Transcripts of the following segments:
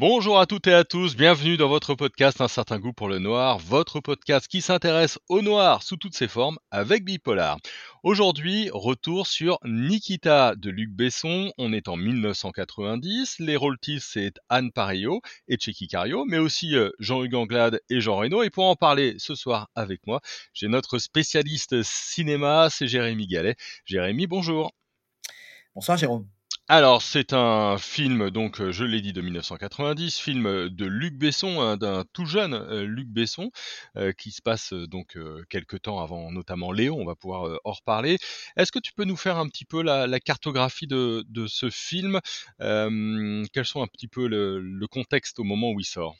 Bonjour à toutes et à tous, bienvenue dans votre podcast Un certain goût pour le noir, votre podcast qui s'intéresse au noir sous toutes ses formes avec Bipolar. Aujourd'hui, retour sur Nikita de Luc Besson, on est en 1990, les rôles c'est Anne Parillo et Checky Cario, mais aussi euh, Jean-Hugues Anglade et Jean Reno. Et pour en parler ce soir avec moi, j'ai notre spécialiste cinéma, c'est Jérémy Gallet. Jérémy, bonjour. Bonsoir Jérôme. Alors, c'est un film, donc, euh, je l'ai dit, de 1990, film de Luc Besson, hein, d'un tout jeune euh, Luc Besson, euh, qui se passe donc quelques temps avant, notamment Léo. On va pouvoir en reparler. Est-ce que tu peux nous faire un petit peu la, cartographie de, ce film? Quels sont un petit peu le contexte au moment où il sort?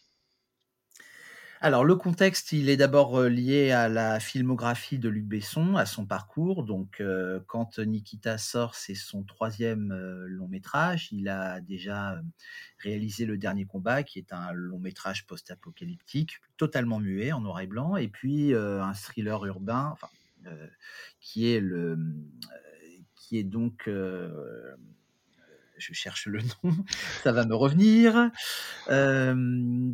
Alors, le contexte, il est d'abord lié à la filmographie de Luc Besson, à son parcours. Donc, quand Nikita sort, c'est son troisième long métrage. Il a déjà réalisé Le Dernier Combat, qui est un long métrage post-apocalyptique, totalement muet, en noir et blanc, et puis un thriller urbain, qui est le, qui est donc je cherche le nom, ça va me revenir,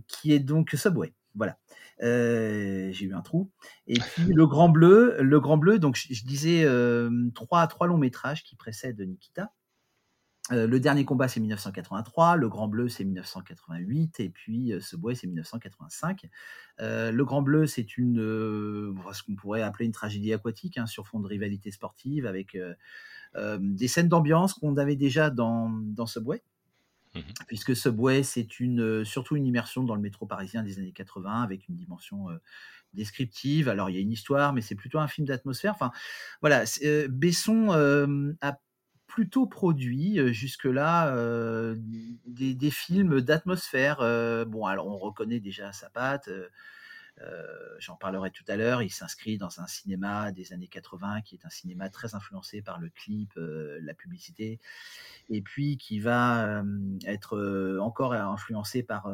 qui est donc Subway. Voilà. Euh, j'ai eu un trou. Et puis le Grand Bleu, le Grand Bleu. Donc je, disais trois trois longs métrages qui précèdent Nikita. Euh, le dernier combat, c'est 1983. Le Grand Bleu, c'est 1988. Et puis, ce bois, c'est 1985. le Grand Bleu, c'est une, ce qu'on pourrait appeler une tragédie aquatique hein, sur fond de rivalité sportive avec des scènes d'ambiance qu'on avait déjà dans, dans Subway. Mmh Puisque Subway, c'est surtout une immersion dans le métro parisien des années 80 avec une dimension descriptive. Alors, il y a une histoire, mais c'est plutôt un film d'atmosphère. Enfin, voilà, Besson a plutôt produit jusque-là des, films d'atmosphère. bon, alors on reconnaît déjà sa patte. J'en parlerai tout à l'heure. Il s'inscrit dans un cinéma des années 80 qui est un cinéma très influencé par le clip, la publicité, et puis qui va être encore influencé par,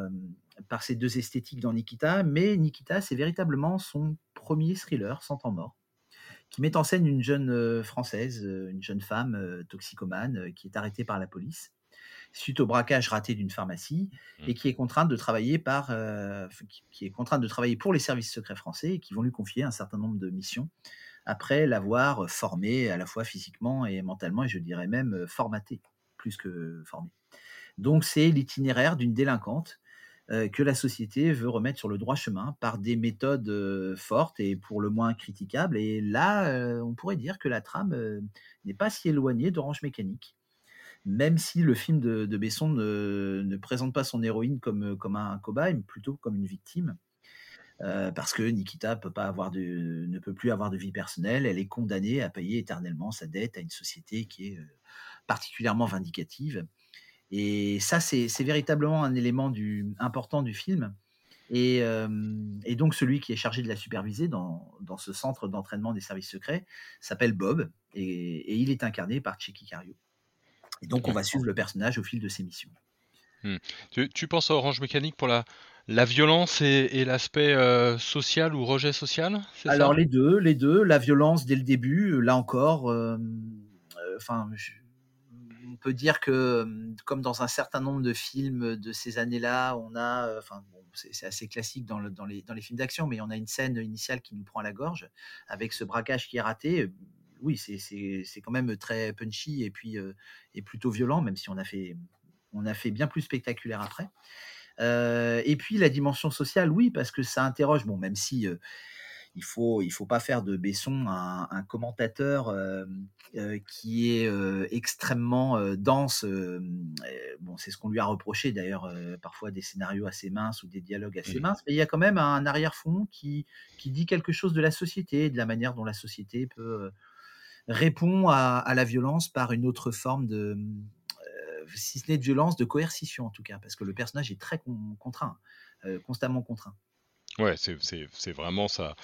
par ces deux esthétiques dans Nikita. Mais Nikita, c'est véritablement son premier thriller sans temps mort qui met en scène une jeune française, une jeune femme toxicomane qui est arrêtée par la police suite au braquage raté d'une pharmacie et mmh. qui est contrainte de travailler par, euh, qui est contrainte de travailler pour les services secrets français et qui vont lui confier un certain nombre de missions après l'avoir formée à la fois physiquement et mentalement et je dirais même euh, formatée plus que formée. Donc c'est l'itinéraire d'une délinquante euh, que la société veut remettre sur le droit chemin par des méthodes fortes et pour le moins critiquables. Et là, on pourrait dire que la trame n'est pas si éloignée d'Orange Mécanique même si le film de, Besson ne, présente pas son héroïne comme, un cobaye, mais plutôt comme une victime. Euh, parce que Nikita ne peut plus avoir de vie personnelle, elle est condamnée à payer éternellement sa dette à une société qui est euh, particulièrement vindicative. Et ça, c'est véritablement un élément important du film. Et, euh, et, donc, celui qui est chargé de la superviser dans, ce centre d'entraînement des services secrets s'appelle Bob, et, il est incarné par Checky Cario. Et donc, on va suivre le personnage au fil de ses missions. Hmm. Tu, penses à Orange Mécanique pour la, la violence et, l'aspect euh, social ou rejet social Alors, les deux, les deux. La violence dès le début, euh, là encore, euh, enfin, on peut dire que, comme dans un certain nombre de films de ces années-là, on a, enfin, c'est assez classique dans, le, dans, les, dans les films d'action, mais on a une scène initiale qui nous prend à la gorge avec ce braquage qui est raté oui, c'est quand même très punchy et puis et plutôt violent, même si on a fait, on a fait bien plus spectaculaire après. et puis la dimension sociale, oui, parce que ça interroge, bon, même si il faut il faut pas faire de Besson un, commentateur qui est extrêmement dense. bon, c'est ce qu'on lui a reproché d'ailleurs, parfois des scénarios assez minces ou des dialogues assez minces. Mais il y a quand même un arrière-fond qui qui dit quelque chose de la société, de la manière dont la société peut répond à, la violence par une autre forme de, euh, si ce n'est de violence, de coercition en tout cas, parce que le personnage est très contraint, euh, constamment contraint. Ouais, c'est vraiment ça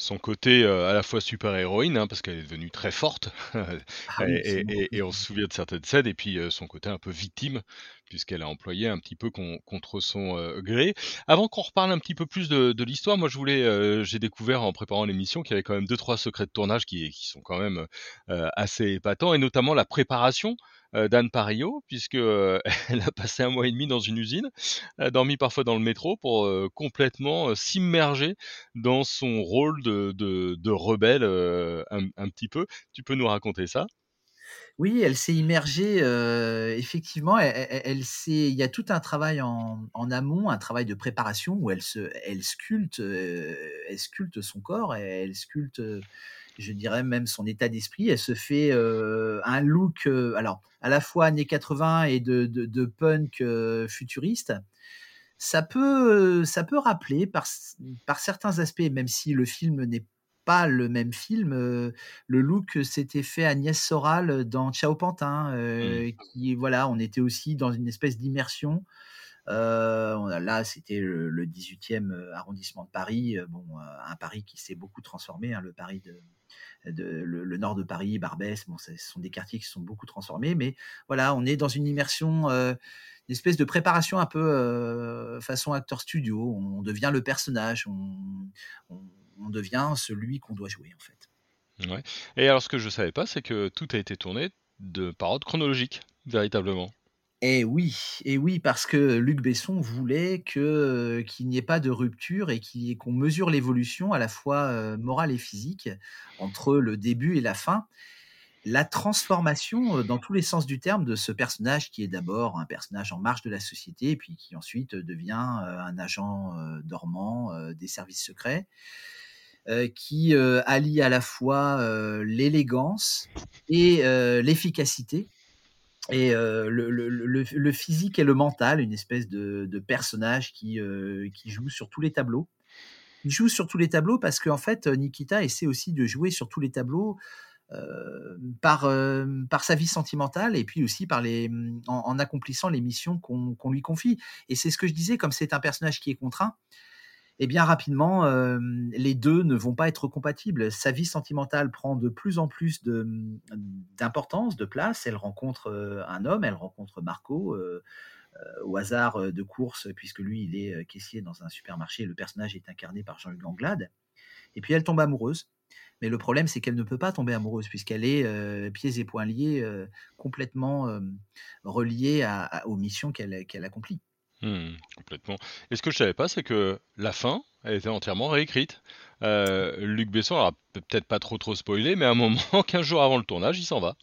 son côté à la fois super-héroïne, hein, parce qu'elle est devenue très forte, ah et, on se souvient de certaines scènes, et puis son côté un peu victime, puisqu'elle a employé un petit peu contre son gré. Avant qu'on reparle un petit peu plus de, l'histoire, moi je voulais, j'ai découvert en préparant l'émission qu'il y avait quand même deux trois secrets de tournage qui, qui sont quand même assez épatants, et notamment la préparation d'Anne Parillo, puisque, elle a passé un mois et demi dans une usine, a dormi parfois dans le métro pour, complètement, s'immerger dans son rôle de de rebelle, un petit peu. Tu peux nous raconter ça? Oui, elle s'est immergée, effectivement, elle elle il y a tout un travail en en amont, un travail de préparation où elle se elle sculpte, elle sculpte son corps, elle sculpte, je dirais même son état d'esprit. Elle se fait, heu, un look, heu, alors à la fois années 80 et de de de punk, heu, futuriste. Ça peut, ça peut rappeler par par certains aspects, même si le film n'est pas le même film, le look s'était fait Agnès Soral dans Ciao Pantin, Mmh. qui voilà, on était aussi dans une espèce d'immersion. Là, c'était le le 18e, heu, arrondissement de Paris, bon, un Paris qui s'est beaucoup transformé, hein, le Paris de le nord de Paris, Barbès, bon, ce sont des quartiers qui sont beaucoup transformés, mais voilà, on est dans une immersion, heu, une espèce de préparation un peu, heu, façon acteur studio. On devient le personnage, on on devient celui qu'on doit jouer, en fait. Ouais et alors ce que je savais pas, c'est que tout a été tourné de par ordre chronologique, véritablement. Et oui et oui, parce que Luc Besson voulait que, qu'il n'y ait pas de rupture et qui qu'on mesure l'évolution à la fois, morale et physique entre le début et la fin. La transformation, dans tous les sens du terme de ce personnage qui est d'abord un personnage en marge de la société puis qui ensuite devient, un agent, dormant, des services secrets, qui, allie à la fois, l'élégance et l'efficacité et heu, le physique et le mental, une espèce de personnage qui, heu, qui joue sur tous les tableaux. Il joue sur tous les tableaux parce qu'en fait, Nikita essaie aussi de jouer sur tous les tableaux, heu, par, sa vie sentimentale et puis aussi par les, en accomplissant les missions qu'on lui confie et c'est ce que je disais, comme c'est un personnage qui est contraint et bien rapidement, hem, les 2 ne vont pas être compatibles. Sa vie sentimentale prend de plus en plus d'importance, de place. Elle rencontre, heu, un homme, elle rencontre Marco, heu, au hasard, de course puisque lui, il est, caissier dans un supermarché. Le personnage est incarné par Jean-Luc Anglade et puis elle tombe amoureuse. Mais le problème, c'est qu'elle ne peut pas tomber amoureuse puisqu'elle est, pieds et poings liés, complètement, reliée aux missions qu'elle accomplit. Mmh, complètement et ce que je savais pas, c'est que la fin a été entièrement réécrite. Heu, Luc Besson alors peut peut-être pas trop, trop spoiler, mais à un moment, 15 jours avant le tournage, il s'en va.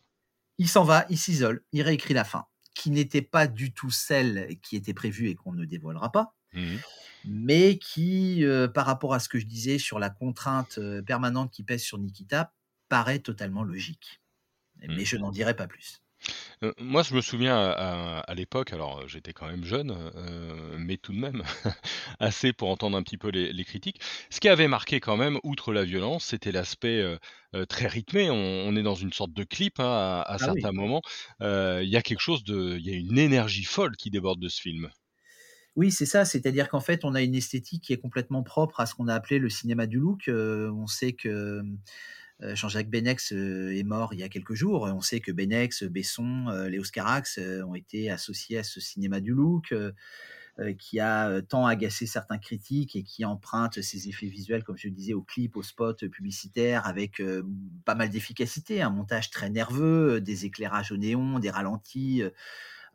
Il s'en va, il s'isole, il réécrit la fin, qui n'était pas du tout celle qui était prévue et qu'on ne dévoilera pas, Mmh mh. mais qui, heu, par rapport à ce que je disais sur la contrainte, heu, permanente qui pèse sur Nikita, paraît totalement logique. Mais Mmh. je n'en dirai pas plus. Heu, moi, je me souviens à à à l'époque, alors, heu, j'étais quand même jeune, mais tout de même assez pour entendre un petit peu les les critiques. Ce qui avait marqué quand même, outre la violence, c'était l'aspect, très rythmé. On on est dans une sorte de clip, hein, à à Ah oui. certains moments. Il y a quelque chose de il y a une énergie folle qui déborde de ce film. Oui, c'est ça, c'est-à-dire qu'en fait, on a une esthétique qui est complètement propre à ce qu'on a appelé le cinéma du look. On sait que, Jean-Jacques Benex, heu, est mort il y a quelques jours. On sait que Benex, Besson, heu, Léos Carax, ont été associés à ce cinéma du look, qui a, tant agacé certains critiques et qui emprunte ses effets visuels, comme je le disais, aux clips, aux spots publicitaires avec, pas mal d'efficacité, un montage très nerveux, des éclairages au néon, des ralentis,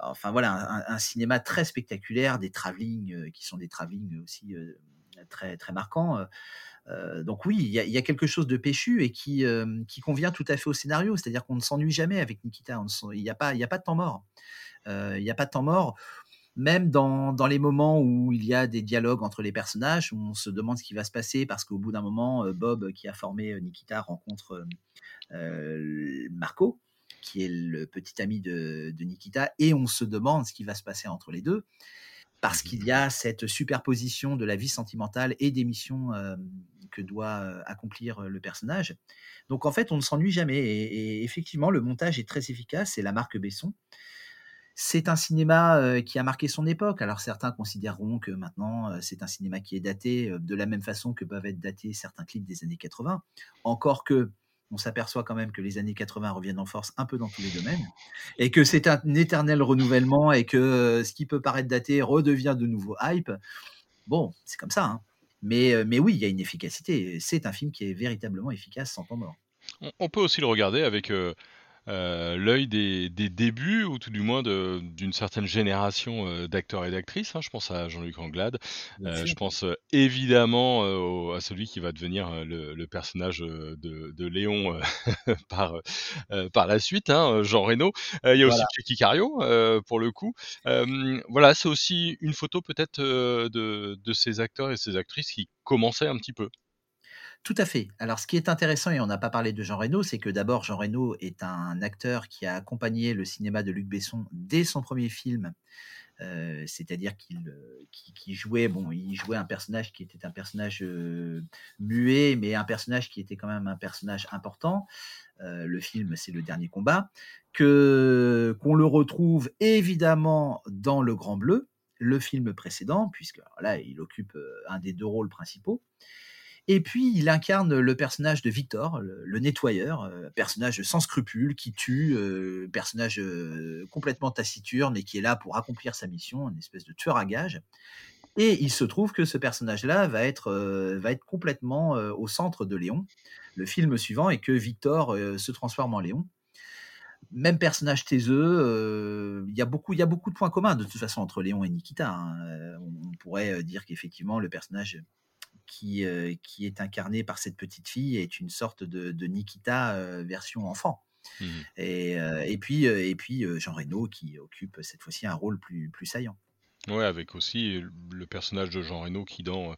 enfin voilà, un cinéma très spectaculaire, des travelling, qui sont des travelling aussi, très très marquants, donc oui, il y a il y a quelque chose de péchu et qui, convient tout à fait au scénario. C'est-à-dire qu'on ne s'ennuie jamais avec Nikita, il y a pas il y a pas de temps mort. Il y a pas de temps mort. Même dans dans les moments où il y a des dialogues entre les personnages, où on se demande ce qui va se passer parce qu'au bout d'un moment, Bob, qui a formé, Nikita rencontre, Marco, qui est le petit ami de de Nikita et on se demande ce qui va se passer entre les 2 Mmh parce mh. qu'il y a cette superposition de la vie sentimentale et des missions, que doit, heu, accomplir, heu, le personnage. Donc en fait, on ne s'ennuie jamais et effectivement, le montage est très efficace, c'est la marque Besson. C'est un cinéma, heu, qui a marqué son époque. Alors certains considéreront que maintenant, c'est un cinéma qui est daté, de la même façon que peuvent être datés certains clips des années 80. Encore qu'on s'aperçoit quand même que les années 80 reviennent en force un peu dans tous les domaines et que c'est un éternel renouvellement et que, ce qui peut paraître daté redevient de nouveau hype. Bon, c'est comme ça, hein. Mais, mais oui, il y a une efficacité. C'est un film qui est véritablement efficace sans temps mort. On on peut aussi le regarder avec, heu l'œil des des débuts ou tout du moins d'une certaine génération, d'acteurs et d'actrices, hein. Je pense à Jean-Luc Anglade, je pense, évidemment, à celui qui va devenir, le le personnage, de de Léon, par, par la suite, hein, Jean Reno. il y a aussi Cheikh Cario, pour le coup. voilà, c'est aussi une photo peut-être, de de ces acteurs et ces actrices qui commençaient un petit peu. Tout à fait. Alors, ce qui est intéressant, et on n'a pas parlé de Jean Reno, c'est que d'abord, Jean Reno est un acteur qui a accompagné le cinéma de Luc Besson dès son premier film. Euh, c'est-à-dire qu'il euh, jouait, bon, il jouait un personnage qui était un personnage euh, muet, mais un personnage qui était quand même un personnage important. le film, c'est le dernier combat, qu'on le retrouve évidemment dans Le Grand Bleu, le film précédent, puisque là, il occupe un des deux rôles principaux. Et puis, il incarne le personnage de Victor, le, nettoyeur, euh, personnage sans scrupules, qui tue, euh, personnage euh, complètement taciturne et qui est là pour accomplir sa mission, une espèce de tueur à gages. Et il se trouve que ce personnage-là va être, va être complètement au centre de Léon, le film suivant, et que Victor se transforme en Léon même personnage taiseux, il y, a beaucoup, y a beaucoup de points communs de toute façon entre Léon et Nikita. Hein. on, pourrait dire qu'effectivement le personnage qui, euh, qui est incarné par cette petite fille est une sorte de, Nikita euh, version enfant. Mmh. Et, euh, et, puis, et puis Jean Reno qui occupe cette fois-ci un rôle plus, plus saillant. Ouais, avec aussi le personnage de Jean Reno qui, dans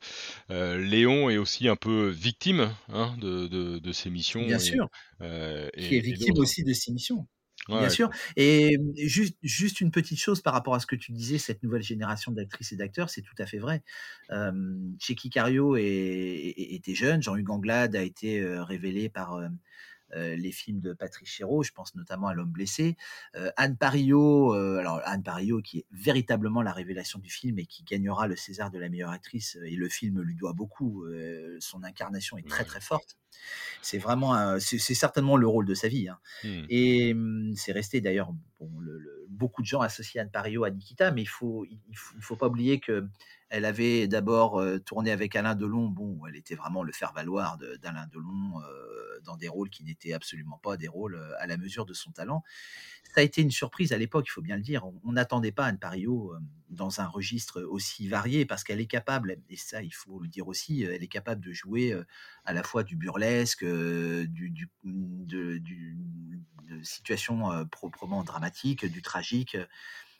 Léon, est aussi un peu victime hein, de, de, de, ses missions. Bien sûr. qui est victime aussi de ses missions. Bien sûr. Et mmh, juste, juste une petite chose par rapport à ce que tu disais, cette nouvelle génération d'actrices et d'acteurs, c'est tout à fait vrai. Euh, Cheikh Cario était jeune, Jean-Hugues Anglade a été révélé par euh, les films de Patrick Chéreau, je pense notamment à L'homme blessé. Anne Parillo, euh, alors Anne Parillo qui est véritablement la révélation du film et qui gagnera le César de la meilleure actrice, et le film lui doit beaucoup, son incarnation est très très forte. C'est vraiment, c'est certainement le rôle de sa vie. Hein. Mmh. Et hum, c'est resté d'ailleurs, bon, beaucoup de gens associent Anne Parillo à Nikita, mais il faut, il faut, il faut pas oublier que elle avait d'abord tourné avec Alain Delon. Bon, elle était vraiment le faire-valoir d'Alain Delon dans des rôles qui n'étaient absolument pas des rôles à la mesure de son talent. Ça a été une surprise à l'époque, il faut bien le dire. On n'attendait pas Anne Parillo dans un registre aussi varié parce qu'elle est capable, et ça il faut le dire aussi, elle est capable de jouer à la fois du burlesque, du, du, de, situations proprement dramatiques, du tragique.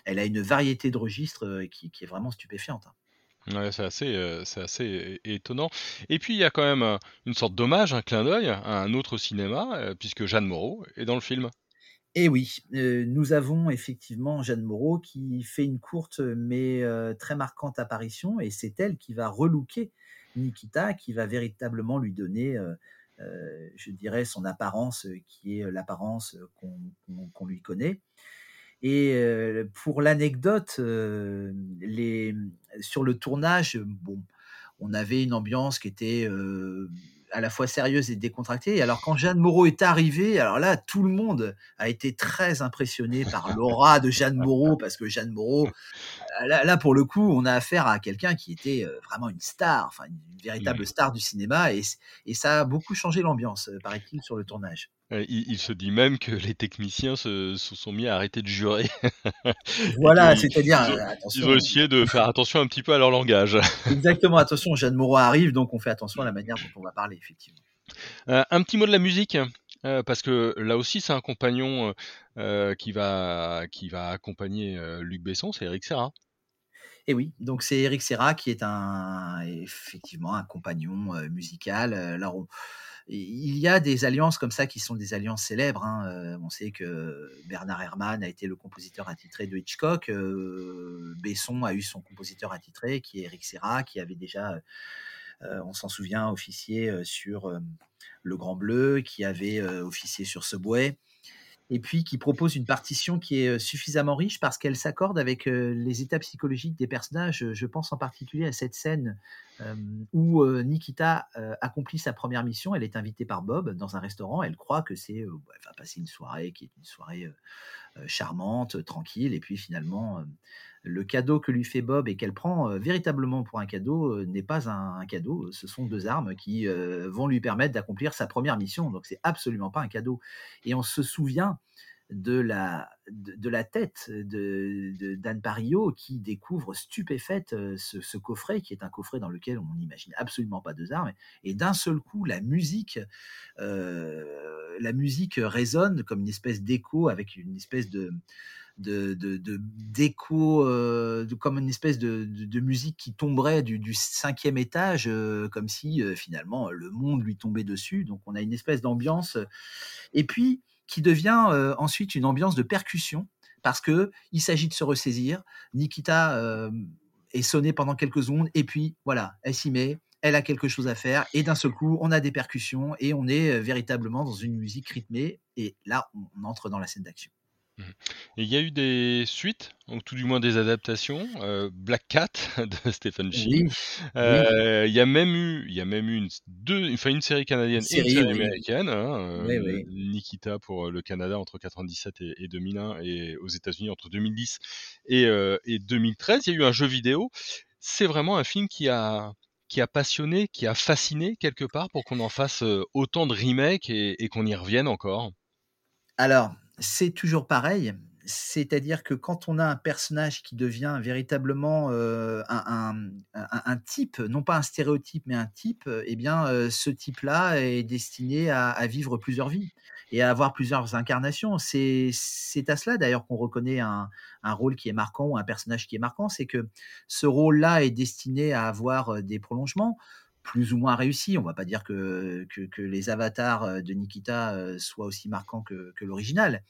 Elle a une variété de registres qui, est vraiment stupéfiante. Hein. C'est assez, c'est assez étonnant et puis il y a quand même, une sorte d'hommage, un clin d'œil à un autre cinéma, puisque Jeanne Moreau est dans le film. Et oui, nous avons effectivement Jeanne Moreau qui fait une courte mais très marquante apparition et c'est elle qui va relooker Nikita, qui va véritablement lui donner, je dirais son apparence, qui est l'apparence, qu'on lui connaît. Et pour l'anecdote, sur le tournage, bon, on avait une ambiance qui était à la fois sérieuse et décontractée. Alors quand Jeanne Moreau est arrivée, alors là, tout le monde a été très impressionné par l'aura de Jeanne Moreau, parce que Jeanne Moreau, là, pour le coup, on a affaire à quelqu'un qui était vraiment une star, enfin une, véritable star du cinéma, et, et ça a beaucoup changé l'ambiance, paraît-il, sur le tournage il, se dit même que les techniciens se, sont mis à arrêter de jurer. Voilà, c'est-à-dire, ils ont essayé de faire attention un petit peu à leur langage. Exactement, attention, Jeanne Moreau arrive, donc on fait attention à la manière dont on va parler, effectivement. Euh, un petit mot de la musique, euh, parce que là aussi, c'est un compagnon euh, qui, va, qui va accompagner Luc Besson, c'est Eric Serra. Et oui, donc c'est Eric Serra qui est un, effectivement un compagnon musical. Alors, on, il y a des alliances comme ça qui sont des alliances célèbres. Hein, euh, on sait que Bernard Herrmann a été le compositeur attitré de Hitchcock. Euh, Besson a eu son compositeur attitré, qui est Eric Serra, qui avait déjà, euh, on s'en souvient, officié sur Le Grand Bleu, qui avait officié sur Subway et puis qui propose une partition qui est suffisamment riche parce qu'elle s'accorde avec les états psychologiques des personnages. Je pense en particulier à cette scène où Nikita accomplit sa première mission. Elle est invitée par Bob dans un restaurant. Elle croit que c'est, bah, va passer une soirée qui est une soirée charmante, tranquille, et puis finalement le cadeau que lui fait Bob et qu'elle prend euh, véritablement pour un cadeau euh, n'est pas un, cadeau. Ce sont deux armes qui euh, vont lui permettre d'accomplir sa première mission. Donc c'est absolument pas un cadeau. Et on se souvient de la, de, la tête de, d'Anne Parillo qui découvre stupéfaite euh, ce, coffret qui est un coffret dans lequel on n'imagine absolument pas deux armes. Et d'un seul coup, la musique, euh, la musique résonne comme une espèce d'écho avec une espèce de de, de, de- d'écho, euh, de- comme une espèce de, musique qui tomberait du, cinquième étage, euh, comme si euh, finalement le monde lui tombait dessus. Donc on a une espèce d'ambiance, et puis qui devient ensuite une ambiance de percussion, parce que il s'agit de se ressaisir. Nikita est sonnée pendant quelques secondes, et puis voilà, elle s'y met. Elle a quelque chose à faire, et d'un seul coup, on a des percussions, et on est véritablement dans une musique rythmée, et là, on entre dans la scène d'action. Et il y a eu des suites, ou tout du moins des adaptations. euh, Black Cat de Stephen. Oui, oui. Euh, Il y a même eu, il y a même eu une, deux, enfin une série canadienne Une et une série, oui. américaine. hein, euh. Nikita pour le Canada entre 97 et, et 2001 et aux États-Unis entre 2010 et, et 2013. Il y a eu un jeu vidéo. C'est vraiment un film qui a qui a passionné, qui a fasciné quelque part pour qu'on en fasse autant de remakes et, et qu'on y revienne encore. Alors, c'est toujours pareil. C'est-à-dire que quand on a un personnage qui devient véritablement euh, un, type, non pas un stéréotype, mais un type, euh, eh bien, euh, ce type-là est destiné à, vivre plusieurs vies et à avoir plusieurs incarnations. C'est à cela d'ailleurs qu'on reconnaît un, un rôle qui est marquant ou un personnage qui est marquant, c'est que ce rôle-là est destiné à avoir des prolongements plus ou moins réussis. On va pas dire que, les avatars euh, de Nikita euh, soient aussi marquants que, l'original,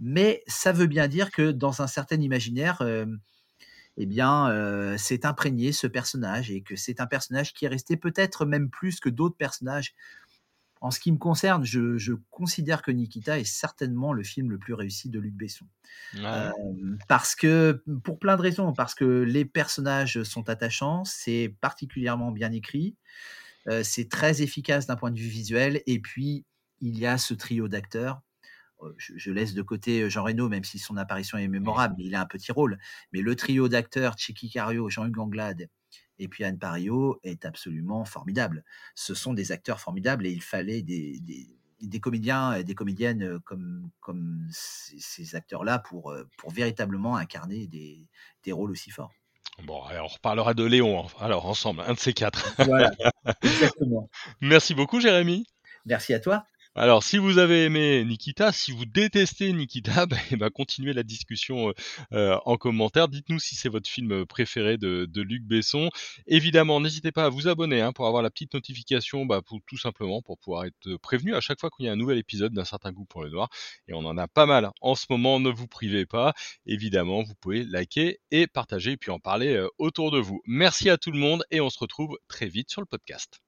mais ça veut bien dire que dans un certain imaginaire, euh, eh bien, c'est imprégné ce personnage et que c'est un personnage qui est resté peut-être même plus que d'autres personnages. En ce qui me concerne, je, je considère que Nikita est certainement le film le plus réussi de Luc Besson. Euh, parce que, pour plein de raisons, parce que les personnages sont attachants, c'est particulièrement bien écrit, euh, c'est très efficace d'un point de vue visuel, et puis il y a ce trio d'acteurs. Euh, Je, je laisse de côté Jean Reno, même si son apparition est mémorable, mais il a un petit rôle. Mais le trio d'acteurs, Chicky Cario, Jean-Hugues Anglade et puis Anne Parillo, est absolument formidable. Ce sont des acteurs formidables et il fallait des, des, des comédiens et des comédiennes euh, comme, comme ces, ces acteurs-là pour, euh, pour véritablement incarner des, des rôles aussi forts. Bon, allez, on reparlera de Léon, alors ensemble, un de ces quatre. Voilà, exactement. Merci beaucoup, Jérémy. Merci à toi. Alors, si vous avez aimé Nikita, si vous détestez Nikita, eh ben, continuez la discussion euh, euh, en commentaire. Dites-nous si c'est votre film préféré de, Luc Besson. Évidemment, n'hésitez pas à vous abonner hein, pour avoir la petite notification, bah, pour, tout simplement pour pouvoir être prévenu à chaque fois qu'il y a un nouvel épisode d'un certain goût pour le noir. Et on en a pas mal en ce moment, ne vous privez pas. Évidemment, vous pouvez liker et partager, et puis en parler euh, autour de vous. Merci à tout le monde et on se retrouve très vite sur le podcast.